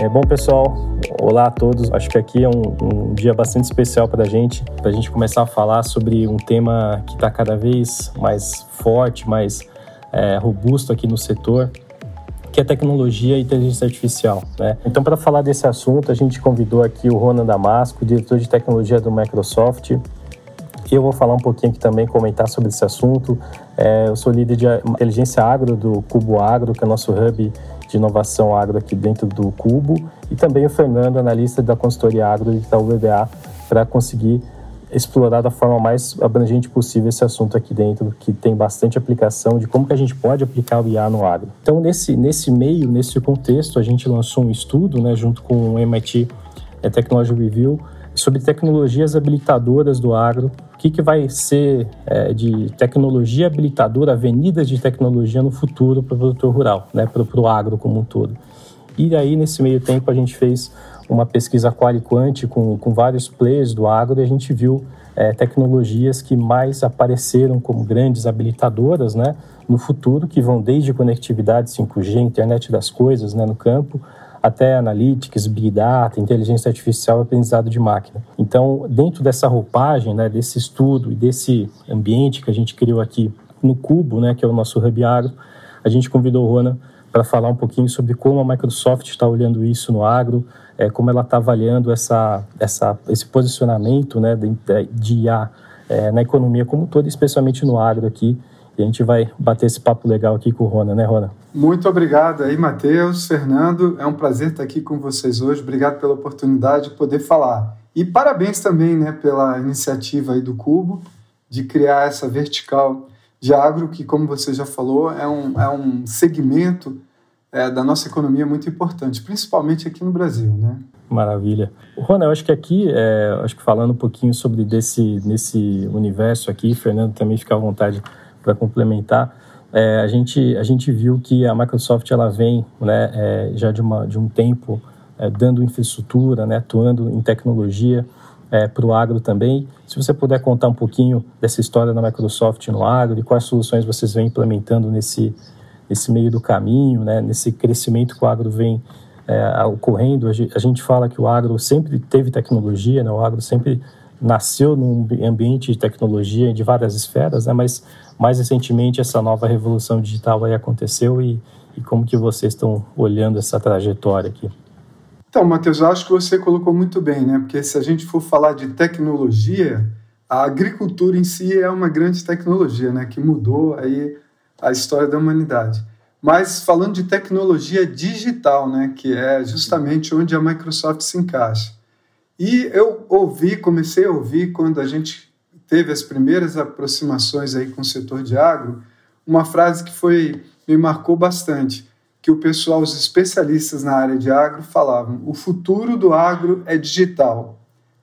É bom, pessoal. Olá a todos. Acho que aqui é um, um dia bastante especial para a gente, para a gente começar a falar sobre um tema que está cada vez mais forte, mais é, robusto aqui no setor, que é tecnologia e inteligência artificial. Né? Então, para falar desse assunto, a gente convidou aqui o Ronan Damasco, diretor de tecnologia do Microsoft. Eu vou falar um pouquinho aqui também, comentar sobre esse assunto. É, eu sou líder de inteligência agro do Cubo Agro, que é o nosso hub de inovação agro aqui dentro do Cubo, e também o Fernando, analista da consultoria agro da UBA, para conseguir explorar da forma mais abrangente possível esse assunto aqui dentro, que tem bastante aplicação de como que a gente pode aplicar o IA no agro. Então, nesse, nesse meio, nesse contexto, a gente lançou um estudo, né, junto com o MIT é, Technology Review, sobre tecnologias habilitadoras do agro, o que, que vai ser é, de tecnologia habilitadora, avenidas de tecnologia no futuro para o produtor rural, né, para o agro como um todo. E aí, nesse meio tempo, a gente fez uma pesquisa quali-quant com, com vários players do agro e a gente viu é, tecnologias que mais apareceram como grandes habilitadoras né, no futuro, que vão desde conectividade 5G, internet das coisas né, no campo, até analytics, big data, inteligência artificial e aprendizado de máquina. Então, dentro dessa roupagem, né, desse estudo e desse ambiente que a gente criou aqui no Cubo, né, que é o nosso hub agro, a gente convidou o Rona para falar um pouquinho sobre como a Microsoft está olhando isso no agro, é, como ela está avaliando essa, essa, esse posicionamento né, de, de IA é, na economia como um todo, especialmente no agro aqui. E a gente vai bater esse papo legal aqui com o Rona, né, Rona? Muito obrigado aí, Matheus, Fernando. É um prazer estar aqui com vocês hoje. Obrigado pela oportunidade de poder falar. E parabéns também né, pela iniciativa aí do Cubo de criar essa vertical de agro, que, como você já falou, é um, é um segmento é, da nossa economia muito importante, principalmente aqui no Brasil, né? Maravilha. Rona, eu acho que aqui, é, acho que falando um pouquinho sobre desse nesse universo aqui, Fernando também fica à vontade para complementar. É, a gente a gente viu que a Microsoft ela vem, né, é, já de uma de um tempo é, dando infraestrutura, né, atuando em tecnologia é, para o agro também. Se você puder contar um pouquinho dessa história da Microsoft no agro e quais soluções vocês vêm implementando nesse, nesse meio do caminho, né, nesse crescimento que o agro vem é, ocorrendo. A gente fala que o agro sempre teve tecnologia, né, o agro sempre nasceu num ambiente de tecnologia de várias esferas, né, mas mais recentemente essa nova revolução digital aí aconteceu e, e como que vocês estão olhando essa trajetória aqui? Então, Matheus, eu acho que você colocou muito bem, né? Porque se a gente for falar de tecnologia, a agricultura em si é uma grande tecnologia, né? Que mudou aí a história da humanidade. Mas falando de tecnologia digital, né? Que é justamente onde a Microsoft se encaixa. E eu ouvi, comecei a ouvir quando a gente teve as primeiras aproximações aí com o setor de agro, uma frase que foi me marcou bastante que o pessoal, os especialistas na área de agro, falavam: o futuro do agro é digital.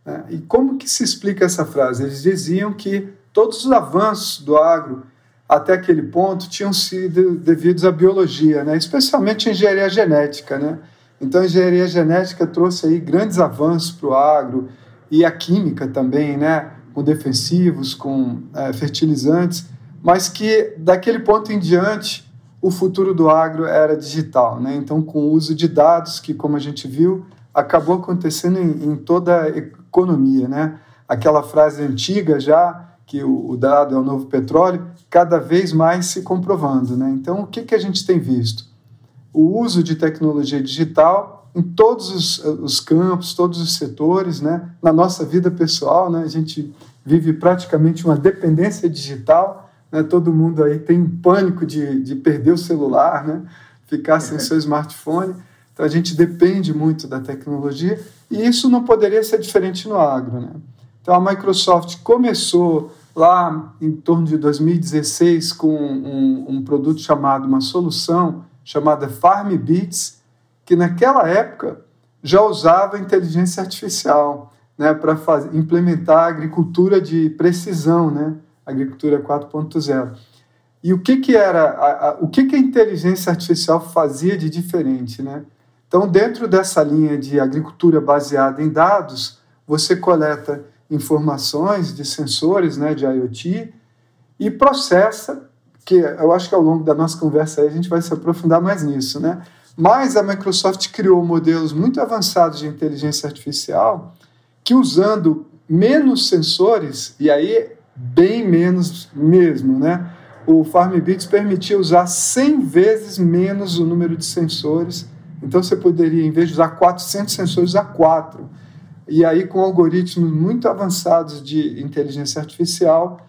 Né? E como que se explica essa frase? Eles diziam que todos os avanços do agro até aquele ponto tinham sido devidos à biologia, né? especialmente a engenharia genética. Né? Então, a engenharia genética trouxe aí grandes avanços para o agro e a química também, né? com defensivos, com é, fertilizantes, mas que daquele ponto em diante o futuro do agro era digital, né? Então, com o uso de dados, que, como a gente viu, acabou acontecendo em, em toda a economia, né? Aquela frase antiga já, que o, o, dado é o novo petróleo, cada vez mais se comprovando, né? Então, o que, que a gente tem visto? O uso de tecnologia digital em todos os, os campos, todos os setores, né? Na nossa vida pessoal, né? A gente vive praticamente uma dependência digital, né? Todo mundo aí tem pânico de, de perder o celular, né? ficar sem seu smartphone. Então a gente depende muito da tecnologia e isso não poderia ser diferente no agro. Né? Então a Microsoft começou lá em torno de 2016 com um, um produto chamado, uma solução chamada FarmBeats, que naquela época já usava inteligência artificial né, para implementar a agricultura de precisão, né? agricultura 4.0. E o que, que era, a, a, o que, que a inteligência artificial fazia de diferente, né? Então, dentro dessa linha de agricultura baseada em dados, você coleta informações de sensores, né, de IoT, e processa, que eu acho que ao longo da nossa conversa aí a gente vai se aprofundar mais nisso, né? Mas a Microsoft criou modelos muito avançados de inteligência artificial que, usando menos sensores, e aí bem menos mesmo, né? O FarmBits permitia usar 100 vezes menos o número de sensores. Então você poderia, em vez de usar 400 sensores, usar 4. E aí, com algoritmos muito avançados de inteligência artificial,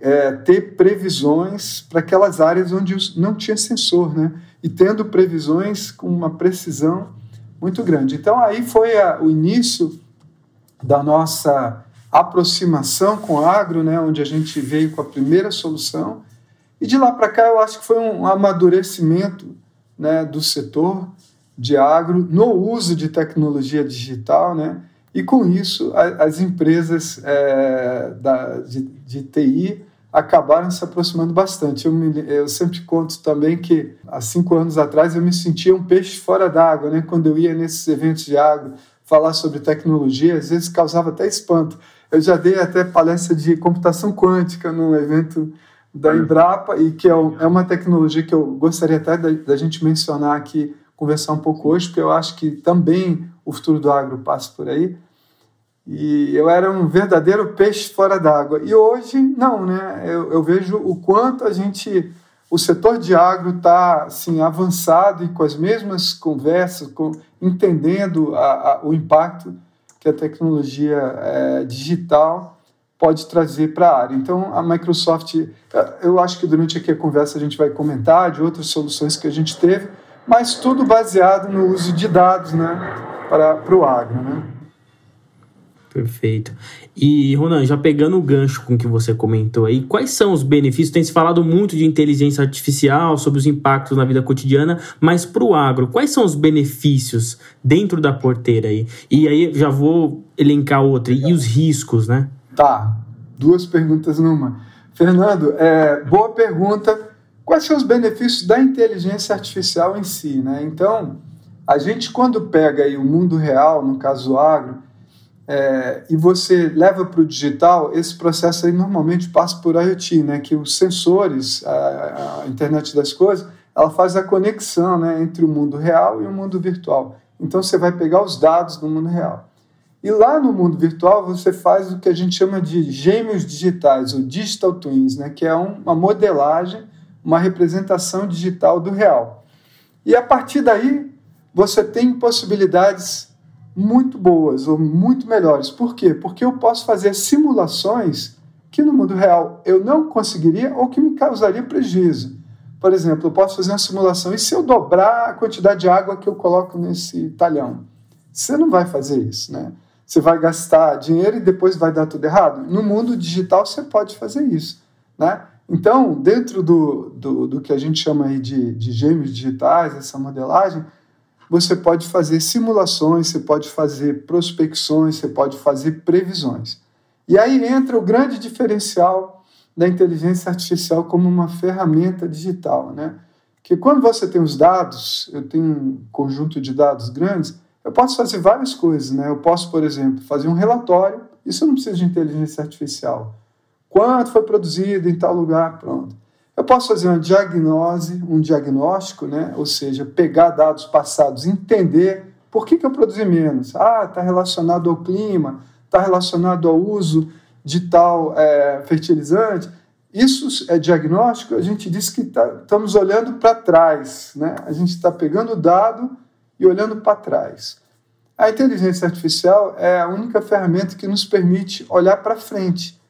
é, ter previsões para aquelas áreas onde não tinha sensor, né? E tendo previsões com uma precisão muito grande. Então, aí foi a, o início da nossa aproximação com o agro, né? Onde a gente veio com a primeira solução. E de lá para cá, eu acho que foi um amadurecimento né, do setor de agro no uso de tecnologia digital, né? E com isso, as empresas é, da, de, de TI acabaram se aproximando bastante. Eu, me, eu, sempre conto também que há cinco anos atrás eu me sentia um peixe fora d'água, né? Quando eu ia nesses eventos de água falar sobre tecnologia, às vezes causava até espanto. Eu já dei até palestra de computação quântica num evento da Embrapa e que é, é uma tecnologia que eu gostaria até da, da gente mencionar aqui, conversar um pouco hoje, porque eu acho que também o futuro do agro passa por aí. E eu era um verdadeiro peixe fora d'água. E hoje, não, né? Eu, eu, vejo o quanto a gente, o setor de agro está assim, avançado e com as mesmas conversas, com, entendendo a, a, o impacto que a tecnologia é, digital pode trazer para a área. Então, a Microsoft, eu acho que durante aqui a conversa a gente vai comentar de outras soluções que a gente teve, mas tudo baseado no uso de dados né, para, para o agro. Né? Perfeito. E, Ronan, já pegando o gancho com que você comentou aí, quais são os benefícios? Tem se falado muito de inteligência artificial, sobre os impactos na vida cotidiana, mas para o agro, quais são os benefícios dentro da porteira aí? E aí já vou elencar outra, e os riscos, né? Tá, duas perguntas numa. Fernando, é, boa pergunta. Quais são os benefícios da inteligência artificial em si, né? Então, a gente quando pega aí o mundo real, no caso agro, é, e você leva para o digital, esse processo aí normalmente passa por IoT, né? Que os sensores, a, a, internet das coisas, ela faz a conexão, né, entre o mundo real e o mundo virtual. Então você vai pegar os dados do mundo real. E lá no mundo virtual você faz o que a gente chama de gêmeos digitais, ou digital twins, né? Que é um, uma modelagem, uma representação digital do real. E a partir daí você tem possibilidades muito boas ou muito melhores. Por quê? Porque eu posso fazer simulações que no mundo real eu não conseguiria ou que me causaria prejuízo. Por exemplo, eu posso fazer uma simulação e se eu dobrar a quantidade de água que eu coloco nesse talhão? Você não vai fazer isso, né? Você vai gastar dinheiro e depois vai dar tudo errado? No mundo digital você pode fazer isso, né? Então, dentro do, do, do que a gente chama aí de, de gêmeos digitais, essa modelagem, você pode fazer simulações, você pode fazer prospecções, você pode fazer previsões. E aí entra o grande diferencial da inteligência artificial como uma ferramenta digital, né? Que quando você tem os dados, eu tenho um conjunto de dados grandes, eu posso fazer várias coisas, né? Eu posso, por exemplo, fazer um relatório, isso não precisa de inteligência artificial. Quanto foi produzido em tal lugar, pronto. Eu posso fazer uma diagnose, um diagnóstico, né? ou seja, pegar dados passados, entender por que, que eu produzi menos. Ah, está relacionado ao clima, está relacionado ao uso de tal é, fertilizante. Isso é diagnóstico, a gente diz que tá, estamos olhando para trás, né? a gente está pegando o dado e olhando para trás. A inteligência artificial é a única ferramenta que nos permite olhar para frente.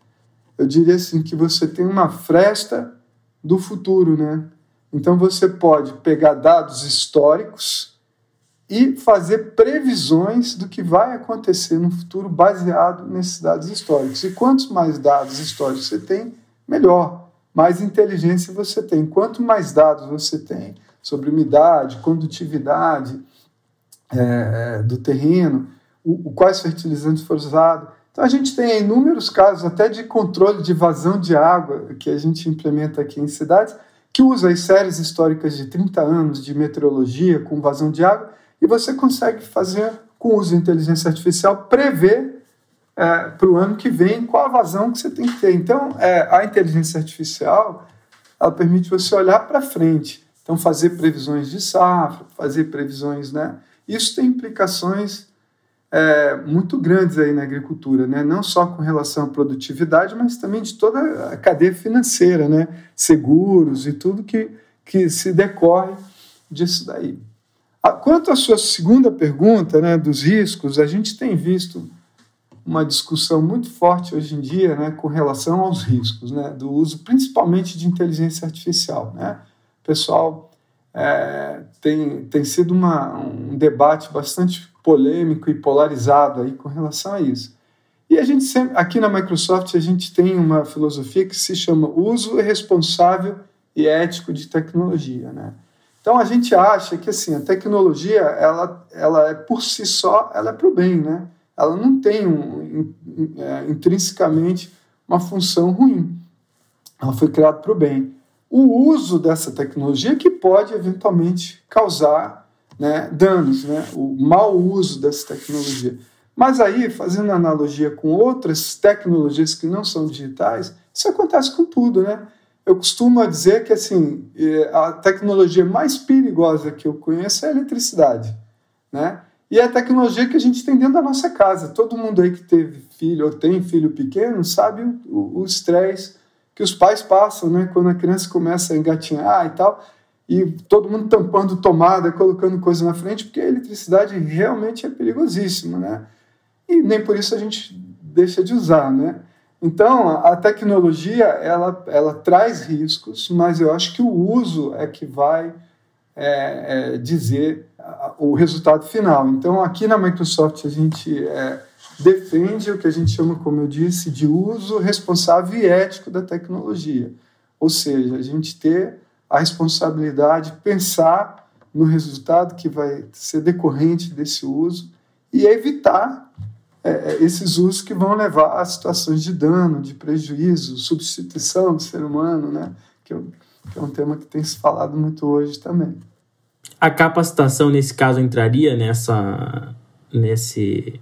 Eu diria assim que você tem uma fresta do futuro, né? Então você pode pegar dados históricos e fazer previsões do que vai acontecer no futuro baseado nesses dados históricos. E quantos mais dados históricos você tem, melhor. Mais inteligência você tem. Quanto mais dados você tem sobre umidade, condutividade é, é do terreno, o, o, quais fertilizantes foram usados, então a gente tem inúmeros casos até de controle de vazão de água que a gente implementa aqui em cidades, que usa as séries históricas de 30 anos de meteorologia com vazão de água e você consegue fazer, com o uso de inteligência artificial, prever é, para o ano que vem qual a vazão que você tem que ter. Então, é, a inteligência artificial ela permite você olhar para frente. Então, fazer previsões de safra, fazer previsões, né? Isso tem implicações é, muito grandes aí na agricultura, né? Não só com relação à produtividade, mas também de toda a cadeia financeira, né? Seguros e tudo que, que se decorre disso daí. Quanto à sua segunda pergunta, né, dos riscos, a gente tem visto uma discussão muito forte hoje em dia, né, com relação aos riscos, né, do uso principalmente de inteligência artificial, né. Pessoal é, tem, tem sido uma, um debate bastante polêmico e polarizado aí com relação a isso. E a gente sempre, aqui na Microsoft, a gente tem uma filosofia que se chama uso responsável e ético de tecnologia, né. Então a gente acha que assim a tecnologia ela, ela é por si só ela é para o bem, né? Ela não tem um, é, intrinsecamente uma função ruim. Ela foi criada para o bem. O uso dessa tecnologia que pode eventualmente causar né, danos, né? O mau uso dessa tecnologia. Mas aí, fazendo analogia com outras tecnologias que não são digitais, isso acontece com tudo, né? eu costumo dizer que assim é, a tecnologia mais perigosa que eu conheço é a eletricidade, né? E é a tecnologia que a gente tem dentro da nossa casa. Todo mundo aí que teve filho ou tem filho pequeno sabe o estresse que os pais passam, né? Quando a criança começa a engatinhar e tal, e todo mundo tampando tomada, colocando coisa na frente, porque a eletricidade realmente é perigosíssima, né? E nem por isso a gente deixa de usar, né? Então, a tecnologia ela, ela traz riscos, mas eu acho que o uso é que vai é, é, dizer o resultado final. Então, aqui na Microsoft, a gente é, defende o que a gente chama, como eu disse, de uso responsável e ético da tecnologia. Ou seja, a gente ter a responsabilidade de pensar no resultado que vai ser decorrente desse uso e evitar é, é, esses usos que vão levar a situações de dano, de prejuízo, substituição do ser humano, né? que, que é um tema que tem se falado muito hoje também. A capacitação, nesse caso, entraria nessa, nesse,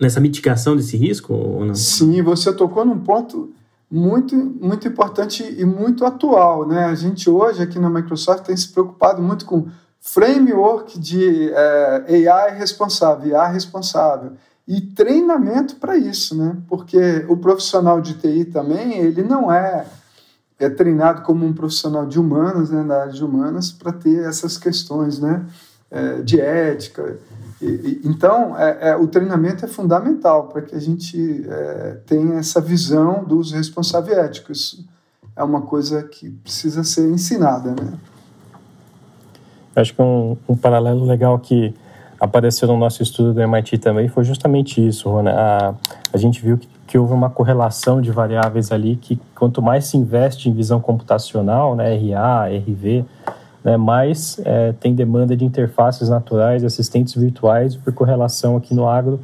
nessa mitigação desse risco ou não? Sim, você tocou num ponto muito, muito importante e muito atual. Né? A gente hoje aqui na Microsoft tem se preocupado muito com framework de é, AI responsável, IA responsável e treinamento para isso, né? Porque o profissional de TI também, ele não é, é treinado como um profissional de humanas, né, na área de humanas, para ter essas questões, né, é, de ética. E, e, então, é, é, o treinamento é fundamental para que a gente é, tenha essa visão dos responsáveis éticos. É uma coisa que precisa ser ensinada, né? Acho que um, um paralelo legal que apareceu no nosso estudo do MIT também foi justamente isso, Rona. A, a gente viu que, que, houve uma correlação de variáveis ali que quanto mais se investe em visão computacional, né, RA, RV, né, mais é, tem demanda de interfaces naturais, assistentes virtuais, por correlação aqui no agro,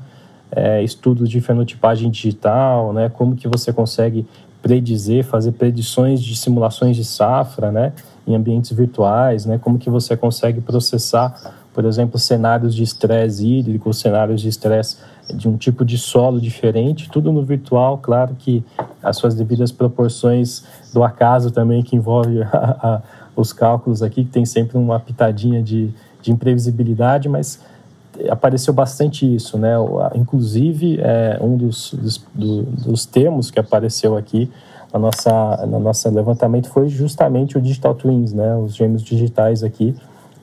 é, estudos de fenotipagem digital, né, como que você consegue predizer, fazer predições de simulações de safra, né, em ambientes virtuais, né, como que você consegue processar por exemplo, cenários de estresse hídrico, cenários de estresse de um tipo de solo diferente, tudo no virtual, claro que as suas devidas proporções do acaso também, que envolve a, a, os cálculos aqui, que tem sempre uma pitadinha de, de imprevisibilidade, mas apareceu bastante isso, né? Inclusive, é, um dos, dos, do, dos termos que apareceu aqui na nossa, no nosso levantamento foi justamente o Digital Twins, né? Os gêmeos digitais aqui,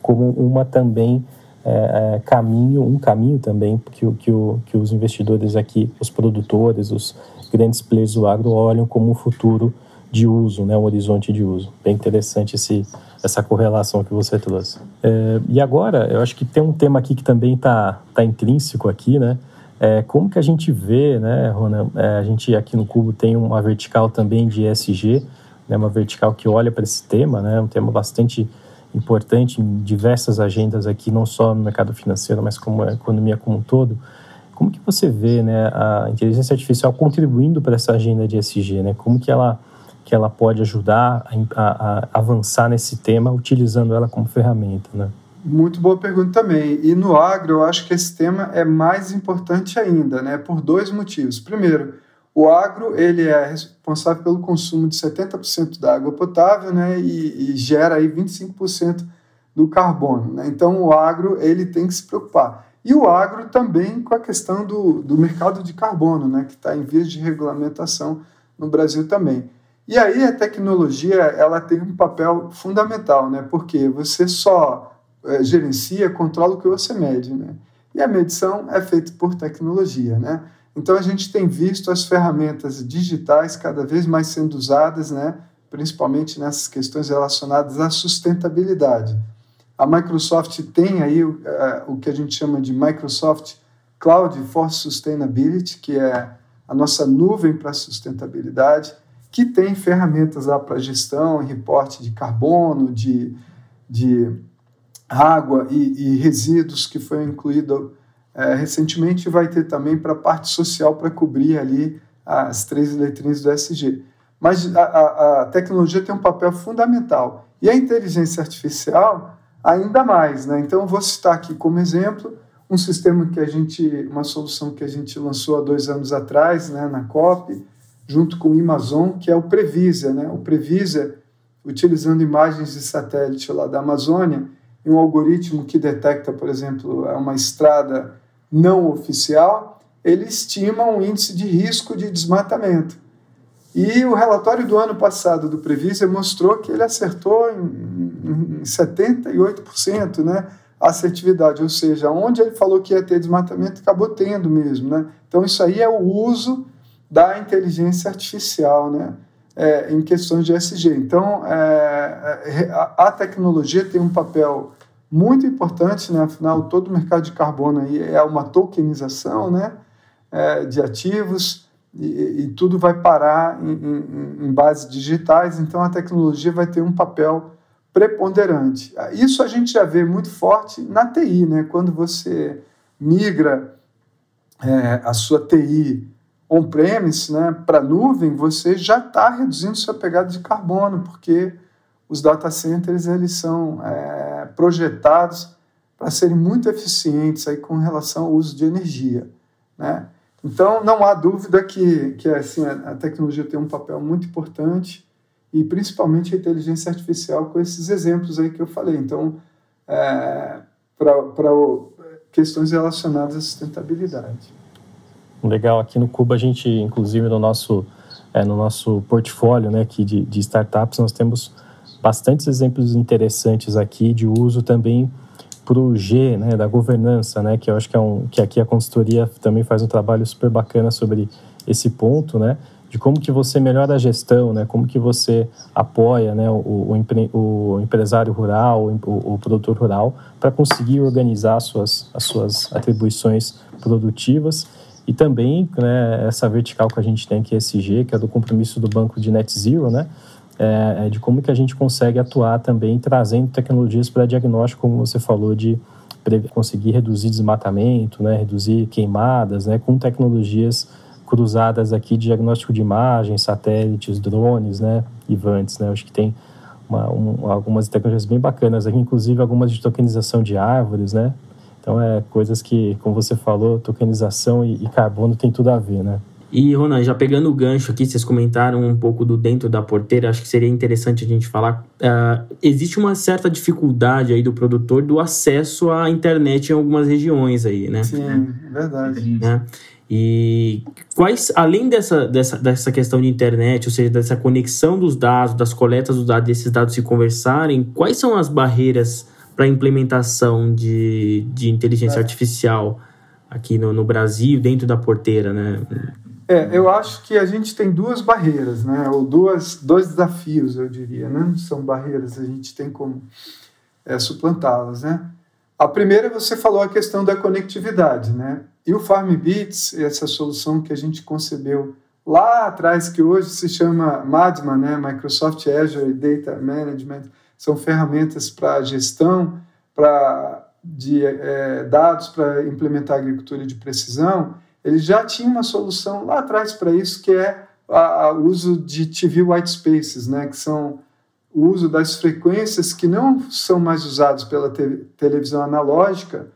como uma também é, é, caminho, um caminho também que, que, que os investidores aqui, os produtores, os grandes players do agro olham como um futuro de uso, né, um horizonte de uso. Bem interessante esse, essa correlação que você trouxe. É, e agora, eu acho que tem um tema aqui que também está tá intrínseco aqui, né? É, como que a gente vê, né, Rona? É, a gente aqui no Cubo tem uma vertical também de ESG, né, uma vertical que olha para esse tema, né, um tema bastante importante em diversas agendas aqui, não só no mercado financeiro, mas como a economia como um todo. Como que você vê né, a inteligência artificial contribuindo para essa agenda de ESG? Né? Como que ela, que ela pode ajudar a, a, a avançar nesse tema utilizando ela como ferramenta? Né? Muito boa pergunta também. E no agro, eu acho que esse tema é mais importante ainda, né? por dois motivos. Primeiro, o agro ele é responsável pelo consumo de 70% da água potável né, e, e gera aí 25% do carbono. Né? Então, o agro ele tem que se preocupar. E o agro também com a questão do, do mercado de carbono, né, que está em vias de regulamentação no Brasil também. E aí a tecnologia ela tem um papel fundamental, né, porque você só é, gerencia, controla o que você mede. Né? E a medição é feita por tecnologia. Né? Então a gente tem visto as ferramentas digitais cada vez mais sendo usadas, né, principalmente nessas questões relacionadas à sustentabilidade. A Microsoft tem aí uh, o que a gente chama de Microsoft Cloud for Sustainability, que é a nossa nuvem para sustentabilidade, que tem ferramentas lá para gestão e reporte de carbono, de, de água e, e resíduos, que foi incluído uh, recentemente, e vai ter também para a parte social para cobrir ali as três letrinhas do SG. Mas a, a, a tecnologia tem um papel fundamental. E a inteligência artificial ainda mais. Né? Então, vou citar aqui como exemplo um sistema que a gente, uma solução que a gente lançou há dois anos atrás, né, na COP, junto com o Amazon, que é o Previsa. Né? O Previsa, utilizando imagens de satélite lá da Amazônia, e um algoritmo que detecta, por exemplo, uma estrada não oficial, ele estima um índice de risco de desmatamento. E o relatório do ano passado do Previsa mostrou que ele acertou em, em 78% né, a assertividade, ou seja, onde ele falou que ia ter desmatamento, acabou tendo mesmo. Né? Então, isso aí é o uso da inteligência artificial né, é, em questões de SG. Então, é, é, a, tecnologia tem um papel muito importante, né? afinal, todo o mercado de carbono aí é uma tokenização né, é, de ativos e, e tudo vai parar em, em, em bases digitais, então a tecnologia vai ter um papel preponderante. Isso a gente já vê muito forte na TI, né? quando você migra é, a sua TI on-premise né, para nuvem, você já está reduzindo sua pegada de carbono, porque os data centers eles são é, projetados para serem muito eficientes aí com relação ao uso de energia. Né? Então, não há dúvida que, que assim, a tecnologia tem um papel muito importante e principalmente a inteligência artificial com esses exemplos aí que eu falei. Então, é, para questões relacionadas à sustentabilidade. Legal, aqui no Cuba a gente, inclusive no nosso, é, no nosso portfólio né, aqui de, de startups, nós temos bastantes exemplos interessantes aqui de uso também para o G, né, da governança, né, que eu acho que é um que aqui a consultoria também faz um trabalho super bacana sobre esse ponto, né, de como que você melhora a gestão, né, como que você apoia, né, o, o, empre, o empresário rural, o, o produtor rural, para conseguir organizar as suas, as suas atribuições produtivas e também, né, essa vertical que a gente tem que é SG, que é do compromisso do banco de net zero, né, é, é, de como que a gente consegue atuar também trazendo tecnologias para diagnóstico, como você falou, de conseguir reduzir desmatamento, né, reduzir queimadas, né, com tecnologias cruzadas aqui de diagnóstico de imagens, satélites, drones, né, e vantes, né, acho que tem uma, um, algumas tecnologias bem bacanas aqui, inclusive algumas de tokenização de árvores, né, então é coisas que, como você falou, tokenização e, e carbono tem tudo a ver, né. E, Ronan, já pegando o gancho aqui, vocês comentaram um pouco do dentro da porteira, acho que seria interessante a gente falar. Uh, existe uma certa dificuldade aí do produtor do acesso à internet em algumas regiões aí, né? Sim, verdade. Né? E quais, além dessa, dessa, dessa questão de internet, ou seja, dessa conexão dos dados, das coletas dos dados, desses dados se conversarem, quais são as barreiras para a implementação de, de inteligência é. artificial aqui no, no Brasil, dentro da porteira, né? É, eu acho que a gente tem duas barreiras, né? Ou duas, dois desafios, eu diria, né? São barreiras, a gente tem como é, suplantá-las, né? A primeira, você falou a questão da conectividade, né? E o FarmBits, essa solução que a gente concebeu lá atrás, que hoje se chama MADMA, né? Microsoft Azure Data Management, são ferramentas para gestão pra, de é, dados para implementar agricultura de precisão ele já tinha uma solução lá atrás para isso, que é o uso de TV white spaces, né, que são o uso das frequências que não são mais usadas pela te televisão analógica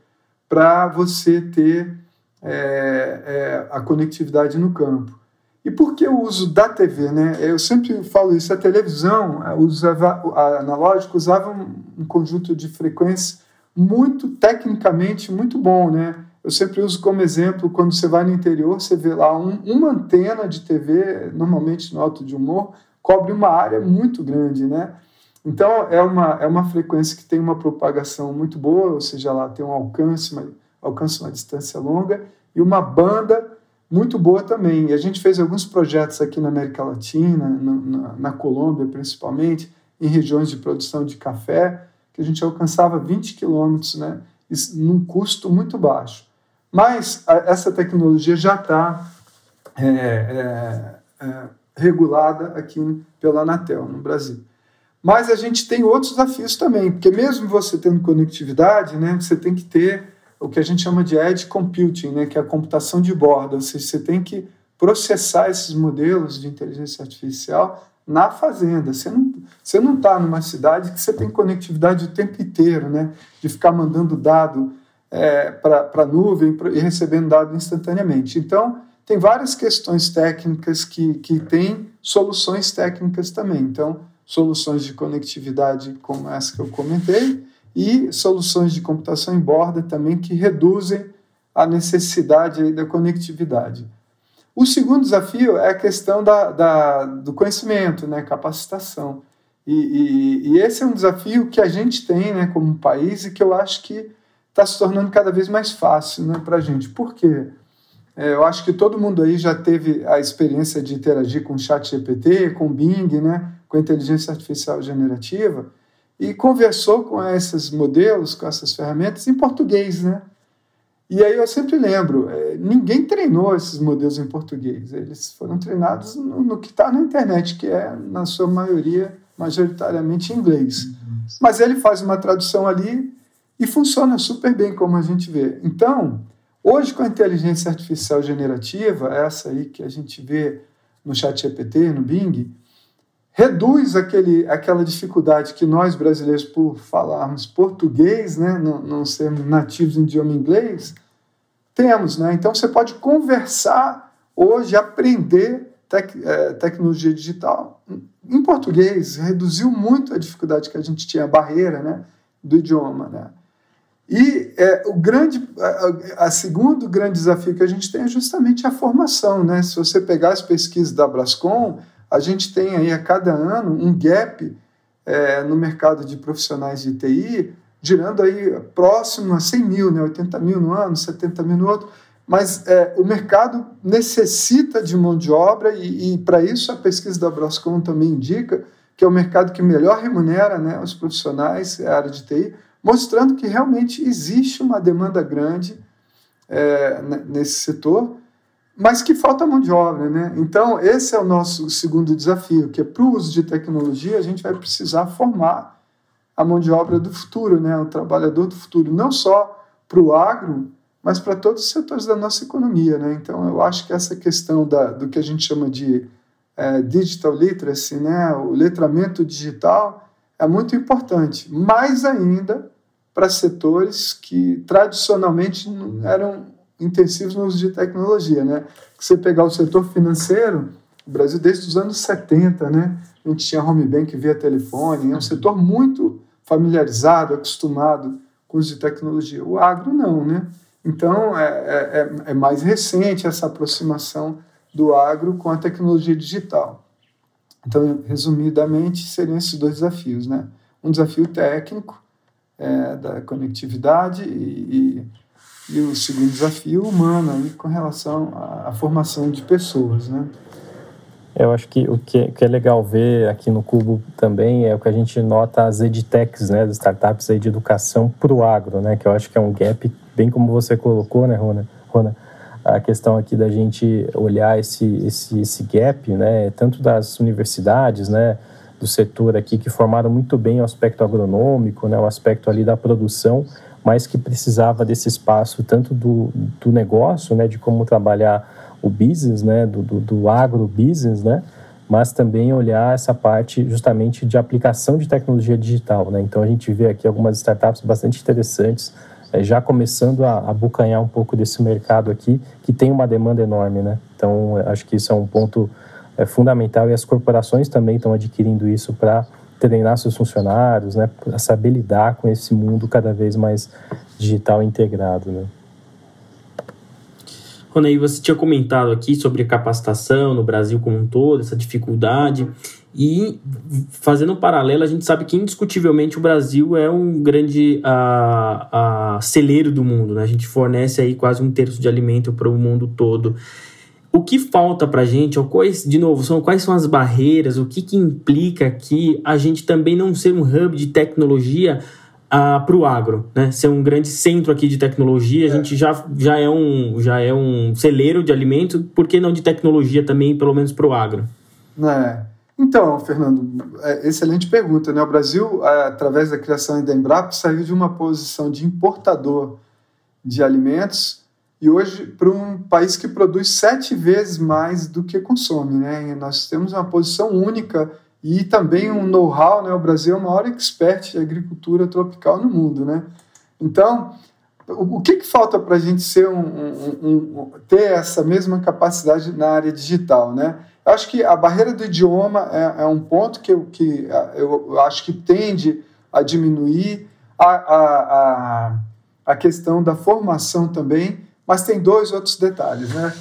para você ter é, é, a conectividade no campo. E por que o uso da TV? Né? Eu sempre falo isso, a televisão, usava, a analógica usava um conjunto de frequências muito tecnicamente muito bom, né? Eu sempre uso como exemplo, quando você vai no interior, você vê lá um, uma antena de TV, normalmente no alto de humor, cobre uma área muito grande, né? Então, é uma, é uma frequência que tem uma propagação muito boa, ou seja, lá tem um alcance, uma, alcança uma distância longa, e uma banda muito boa também. E a gente fez alguns projetos aqui na América Latina, na, na Colômbia principalmente, em regiões de produção de café, que a gente alcançava 20 quilômetros, né, num custo muito baixo. Mas a, essa tecnologia já está é, é, é, regulada aqui pela Anatel, no Brasil. Mas a gente tem outros desafios também, porque mesmo você tendo conectividade, né, você tem que ter o que a gente chama de edge computing, né, que é a computação de borda, ou seja, você tem que processar esses modelos de inteligência artificial na fazenda. Você não você não está numa cidade que você tem conectividade o tempo inteiro, né, de ficar mandando dado é, para a nuvem e recebendo dado instantaneamente. Então, tem várias questões técnicas que, que têm soluções técnicas também. Então, soluções de conectividade como essa que eu comentei, e soluções de computação em borda também que reduzem a necessidade da conectividade. O segundo desafio é a questão da, da do conhecimento, né, capacitação. E, e, e, esse é um desafio que a gente tem né, como país e que eu acho que está se tornando cada vez mais fácil né, para a gente. Por quê? É, eu acho que todo mundo aí já teve a experiência de interagir com o chat GPT, com o Bing, né, com a inteligência artificial generativa, e conversou com esses modelos, com essas ferramentas em português, né? E aí eu sempre lembro, é, ninguém treinou esses modelos em português, eles foram treinados no, no que está na internet, que é, na sua maioria, majoritariamente em inglês. Mas ele faz uma tradução ali e funciona super bem, como a gente vê. Então, hoje com a inteligência artificial generativa, essa aí que a gente vê no chat GPT, no Bing, reduz aquele, aquela dificuldade que nós brasileiros, por falarmos português, né, não, não sermos nativos em idioma inglês, temos. Né? Então você pode conversar hoje, aprender tec, é, tecnologia digital em português, reduziu muito a dificuldade que a gente tinha, a barreira né, do idioma. Né? E é, o grande, a, a, segundo grande desafio que a gente tem é justamente a formação. Né? Se você pegar as pesquisas da Brascom, a gente tem aí a cada ano um gap é, no mercado de profissionais de TI, girando aí próximo a 100 mil, né? 80 mil no ano, 70 mil no outro. Mas é, o mercado necessita de mão de obra e, e para isso a pesquisa da Brascom também indica que é o mercado que melhor remunera né, os profissionais, a área de TI, mostrando que realmente existe uma demanda grande é, nesse setor mas que falta mão de obra, né? Então, esse é o nosso segundo desafio, que é para o uso de tecnologia, a gente vai precisar formar a mão de obra do futuro, né? O trabalhador do futuro, não só para o agro, mas para todos os setores da nossa economia, né? Então, eu acho que essa questão da, do que a gente chama de é, digital literacy, né? O letramento digital é muito importante, mais ainda para setores que tradicionalmente eram intensivos no uso de tecnologia, né? Se você pegar o setor financeiro, o Brasil desde os anos 70, né? A gente tinha home bank via telefone, é um setor muito familiarizado, acostumado com o uso de tecnologia. O agro não, né? Então é, é, é, é mais recente essa aproximação do agro com a tecnologia digital. Então, resumidamente, seriam esses dois desafios, né? Um desafio técnico é, da conectividade e, e e o segundo desafio humano aí, com relação à, formação de pessoas, né? Eu acho que o que é, que é, legal ver aqui no Cubo também é o que a gente nota as edtechs, né, as startups aí de educação para o agro, né, que eu acho que é um gap, bem como você colocou, né, Rona, Rona a questão aqui da gente olhar esse, esse, esse gap, né, tanto das universidades, né, do setor aqui que formaram muito bem o aspecto agronômico, né, o aspecto ali da produção, mas que precisava desse espaço tanto do, do negócio, né, de como trabalhar o business, né, do, do, do agro-business, né, mas também olhar essa parte justamente de aplicação de tecnologia digital. Né? Então, a gente vê aqui algumas startups bastante interessantes é, já começando a abocanhar um pouco desse mercado aqui, que tem uma demanda enorme, né? Então, acho que isso é um ponto é, fundamental e as corporações também estão adquirindo isso para treinar seus funcionários, né? Saber lidar com esse mundo cada vez mais digital integrado, né? Rony, você tinha comentado aqui sobre capacitação no Brasil como um todo, essa dificuldade. E fazendo um paralelo, a gente sabe que indiscutivelmente o Brasil é um grande a, a celeiro do mundo. Né? A gente fornece aí quase um terço de alimento para o mundo todo. O que falta para a gente, ou quais, de novo, são, quais são as barreiras, o que, que implica que a gente também não ser um hub de tecnologia uh, para o agro, né? Ser um grande centro aqui de tecnologia, a gente já, já, é um, já é um celeiro de alimento, por que não de tecnologia também, pelo menos para o agro? É. Então, Fernando, é, excelente pergunta. Né? O Brasil, é, através da criação da Embrapa, saiu de uma posição de importador de alimentos e hoje para um país que produz sete vezes mais do que consome. Né? nós temos uma posição única e também um know-how, né? O Brasil é o maior expert de agricultura tropical no mundo, né? Então, o, que, que falta para a gente ser um, um, um, ter essa mesma capacidade na área digital, né? Eu acho que a barreira do idioma é, é um ponto que, eu, que eu acho que tende a diminuir a, a, a, a questão da formação também, mas tem dois outros detalhes, né?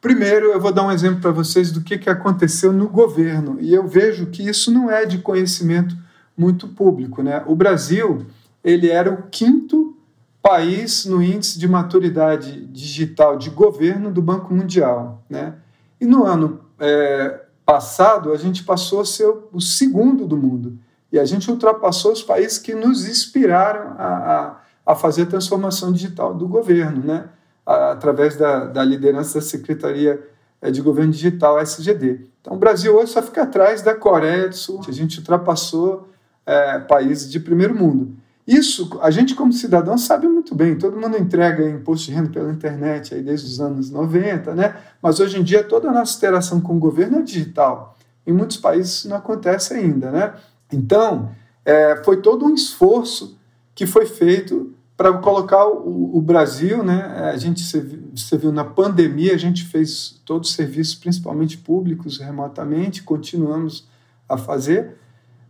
Primeiro, eu vou dar um exemplo para vocês do que, que aconteceu no governo, e eu vejo que isso não é de conhecimento muito público. Né? O Brasil ele era o quinto país no índice de maturidade digital de governo do Banco Mundial. Né? E no ano é, passado, a gente passou a ser o segundo do mundo. E a gente ultrapassou os países que nos inspiraram a, a, a fazer a transformação digital do governo. Né? Através da, da liderança da Secretaria eh, de Governo Digital, SGD. Então, o Brasil hoje só fica atrás da Coreia do Sul, a gente ultrapassou é, países de primeiro mundo. Isso, a gente como cidadão sabe muito bem, todo mundo entrega imposto de renda pela internet aí desde os anos 90, né? mas hoje em dia toda a nossa interação com o governo é digital. Em muitos países isso não acontece ainda. Né? Então, é, foi todo um esforço que foi feito para colocar o, o, Brasil, né? A gente você viu na pandemia a gente fez todos os serviços, principalmente públicos, remotamente, continuamos a fazer,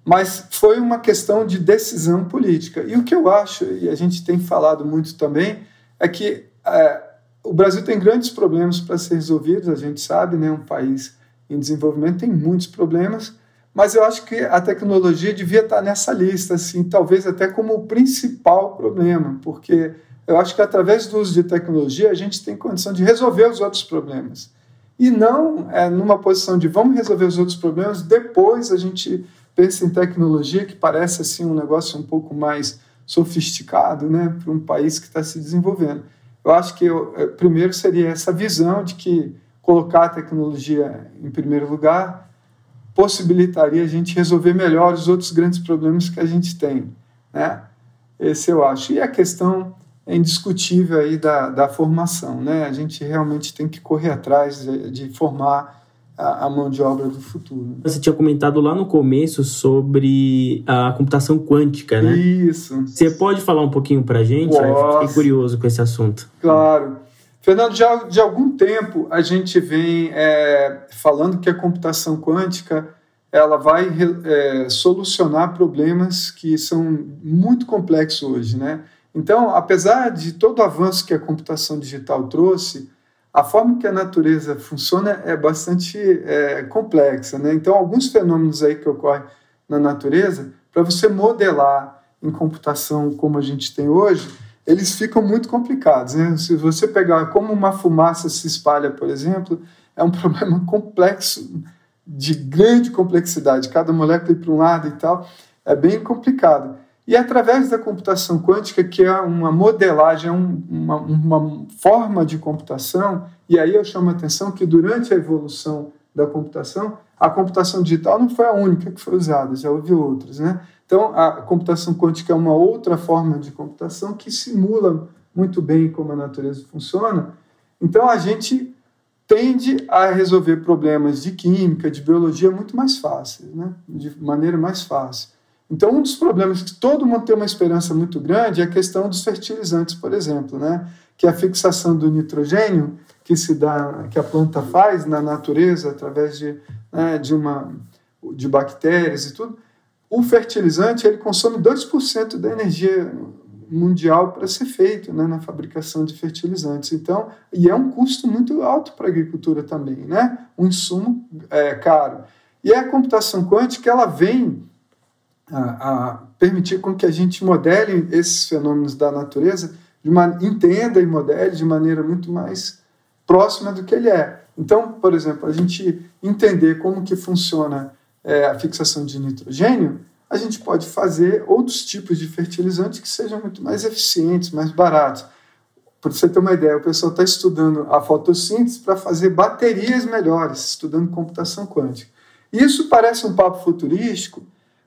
mas foi uma questão de decisão política. E o que eu acho e a gente tem falado muito também é que é, o Brasil tem grandes problemas para ser resolvidos. A gente sabe, né? Um país em desenvolvimento tem muitos problemas mas eu acho que a tecnologia devia estar nessa lista, assim, talvez até como o principal problema, porque eu acho que através do uso de tecnologia a gente tem condição de resolver os outros problemas. E não é, numa posição de vamos resolver os outros problemas, depois a gente pensa em tecnologia, que parece assim um negócio um pouco mais sofisticado né, para um país que está se desenvolvendo. Eu acho que eu, é, primeiro seria essa visão de que colocar a tecnologia em primeiro lugar possibilitaria a gente resolver melhor os outros grandes problemas que a gente tem. Né? Esse eu acho. E a questão é indiscutível aí da, da formação. Né? A gente realmente tem que correr atrás de, de formar a, a, mão de obra do futuro. Você tinha comentado lá no começo sobre a computação quântica, né? Isso. Você pode falar um pouquinho para a gente? Eu fiquei curioso com esse assunto. Claro. Fernando, já de algum tempo a gente vem é, falando que a computação quântica ela vai é, solucionar problemas que são muito complexos hoje, né? Então, apesar de todo o avanço que a computação digital trouxe, a forma que a natureza funciona é bastante é, complexa, né? Então, alguns fenômenos aí que ocorrem na natureza, para você modelar em computação como a gente tem hoje, eles ficam muito complicados. Né? Se você pegar como uma fumaça se espalha, por exemplo, é um problema complexo, de grande complexidade, cada molécula ir para um lado e tal, é bem complicado. E através da computação quântica, que é uma modelagem, é um, uma, uma forma de computação, e aí eu chamo a atenção que durante a evolução da computação, a computação digital não foi a única que foi usada, já houve outras, né? Então, a computação quântica é uma outra forma de computação que simula muito bem como a natureza funciona. Então, a gente tende a resolver problemas de química, de biologia muito mais fácil, né? de maneira mais fácil. Então, um dos problemas que todo mundo tem uma esperança muito grande é a questão dos fertilizantes, por exemplo, né? que é a fixação do nitrogênio que se dá, que a planta faz na natureza através de, né, de uma de bactérias e tudo. O fertilizante ele consome 2% da energia mundial para ser feito né, na fabricação de fertilizantes. Então, e é um custo muito alto para a agricultura também, né? Um insumo é, caro. E a computação quântica ela vem a, a, permitir com que a gente modele esses fenômenos da natureza, de uma, entenda e modele de maneira muito mais próxima do que ele é. Então, por exemplo, a gente entender como que funciona é, a fixação de nitrogênio, a gente pode fazer outros tipos de fertilizantes que sejam muito mais eficientes, mais baratos. Para você ter uma ideia, o pessoal está estudando a fotossíntese para fazer baterias melhores, estudando computação quântica. Isso parece um papo futurístico,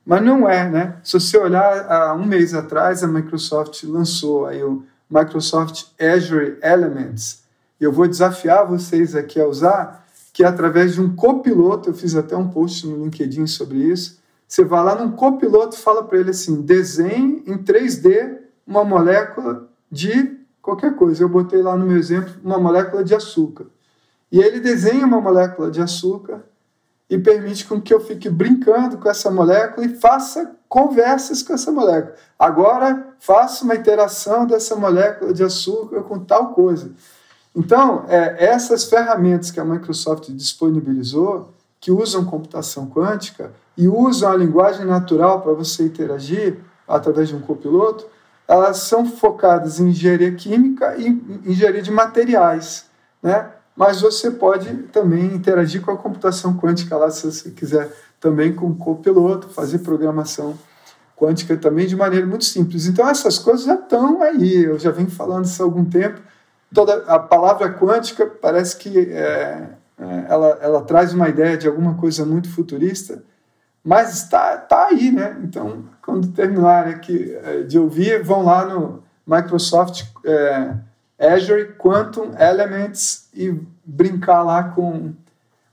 mas não é, né? Se você olhar, há um mês atrás, a Microsoft lançou aí o Microsoft Azure Elements. Eu vou desafiar vocês aqui a usar, que é através de um copiloto, eu fiz até um post no LinkedIn sobre isso. Você vai lá num copiloto e fala para ele assim: desenhe em 3D uma molécula de qualquer coisa. Eu botei lá no meu exemplo uma molécula de açúcar. E ele desenha uma molécula de açúcar e permite com que eu fique brincando com essa molécula e faça conversas com essa molécula. Agora, faça uma interação dessa molécula de açúcar com tal coisa. Então, é, essas ferramentas que a Microsoft disponibilizou, que usam computação quântica e usam a linguagem natural para você interagir através de um copiloto, elas são focadas em engenharia química e engenharia de materiais, né? mas você pode também interagir com a computação quântica lá, se você quiser também com o copiloto, fazer programação quântica também de maneira muito simples. Então essas coisas já estão aí, eu já venho falando isso há algum tempo. Toda a palavra quântica parece que é, é, ela, ela traz uma ideia de alguma coisa muito futurista, mas está tá aí, né? Então, quando terminarem aqui é, de ouvir, vão lá no Microsoft é, Azure Quantum Elements e brincar lá com,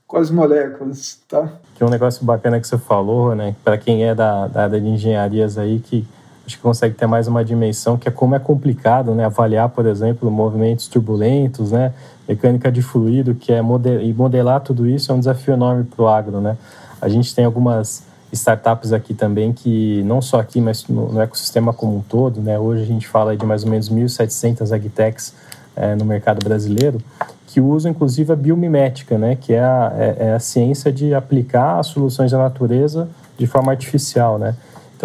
com as moléculas, tá? Que é um negócio bacana que você falou, né? Para quem é da, da área de engenharias aí, que acho que consegue ter mais uma dimensão, que é como é complicado, né? Avaliar, por exemplo, movimentos turbulentos, né? Mecânica de fluido, que é modelar, e modelar tudo isso é um desafio enorme para o agro, né? A gente tem algumas startups aqui também que não só aqui, mas no, no ecossistema como um todo, né? Hoje a gente fala de mais ou menos 1.700 agtechs é, no mercado brasileiro que usam inclusive a biomimética, né? Que é a, é, é a ciência de aplicar as soluções da natureza de forma artificial, né?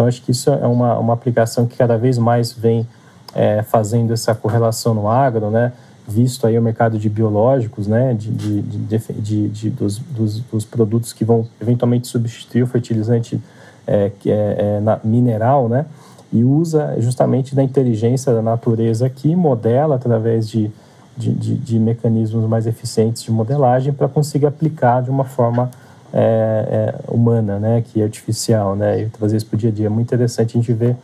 Então acho que isso é uma, uma aplicação que cada vez mais vem é, fazendo essa correlação no agro, né? visto aí o mercado de biológicos, né, de, de, de, de dos, dos, dos, produtos que vão eventualmente substituir o fertilizante é, que é, é na, mineral, né, e usa justamente da inteligência da natureza aqui, modela através de, de mecanismos mais eficientes de modelagem para conseguir aplicar de uma forma é, é, humana, né, que é artificial, né, e trazer isso para o dia a dia. É muito interessante a gente ver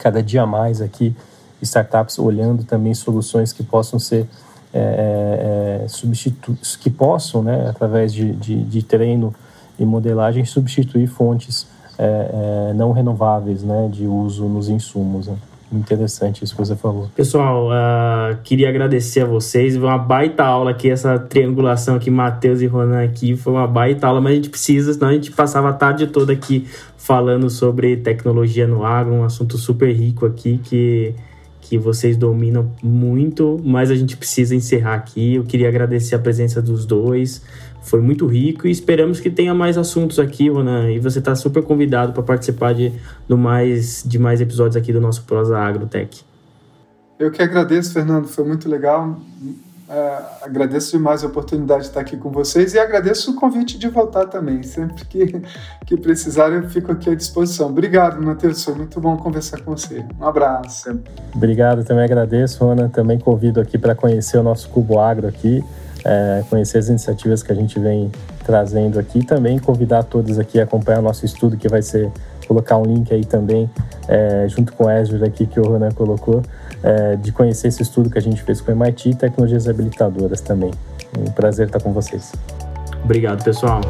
cada dia mais aqui startups olhando também soluções que possam ser é, é, é substitutos, que possam, né, através de, de, de, treino e modelagem, substituir fontes é, é, não renováveis né, de uso nos insumos. Né? Interessante isso que você falou. Pessoal, uh, queria agradecer a vocês. Foi uma baita aula aqui, essa triangulação aqui, Matheus e Ronan aqui. Foi uma baita aula, mas a gente precisa, senão a gente passava a tarde toda aqui falando sobre tecnologia no agro, um assunto super rico aqui que que vocês dominam muito, mas a gente precisa encerrar aqui. Eu queria agradecer a presença dos dois, foi muito rico e esperamos que tenha mais assuntos aqui, Ronan. E você está super convidado para participar de, do mais, de mais episódios aqui do nosso Prosa Agrotech. Eu que agradeço, Fernando, foi muito legal. Uh, agradeço demais a oportunidade de estar aqui com vocês e agradeço o convite de voltar também. Sempre que, que precisar, eu fico aqui à disposição. Obrigado, Matheus. Foi muito bom conversar com você. Um abraço. Obrigado, também agradeço, Ana. Também convido aqui para conhecer o nosso Cubo Agro aqui, é, conhecer as iniciativas que a gente vem trazendo aqui. Também convidar todos aqui a acompanhar o nosso estudo, que vai ser colocar um link aí também, é, junto com o Azure aqui que o Ronan colocou é, de conhecer esse estudo que a gente fez com o MIT e tecnologias habilitadoras também. Um prazer estar com vocês. Obrigado, pessoal.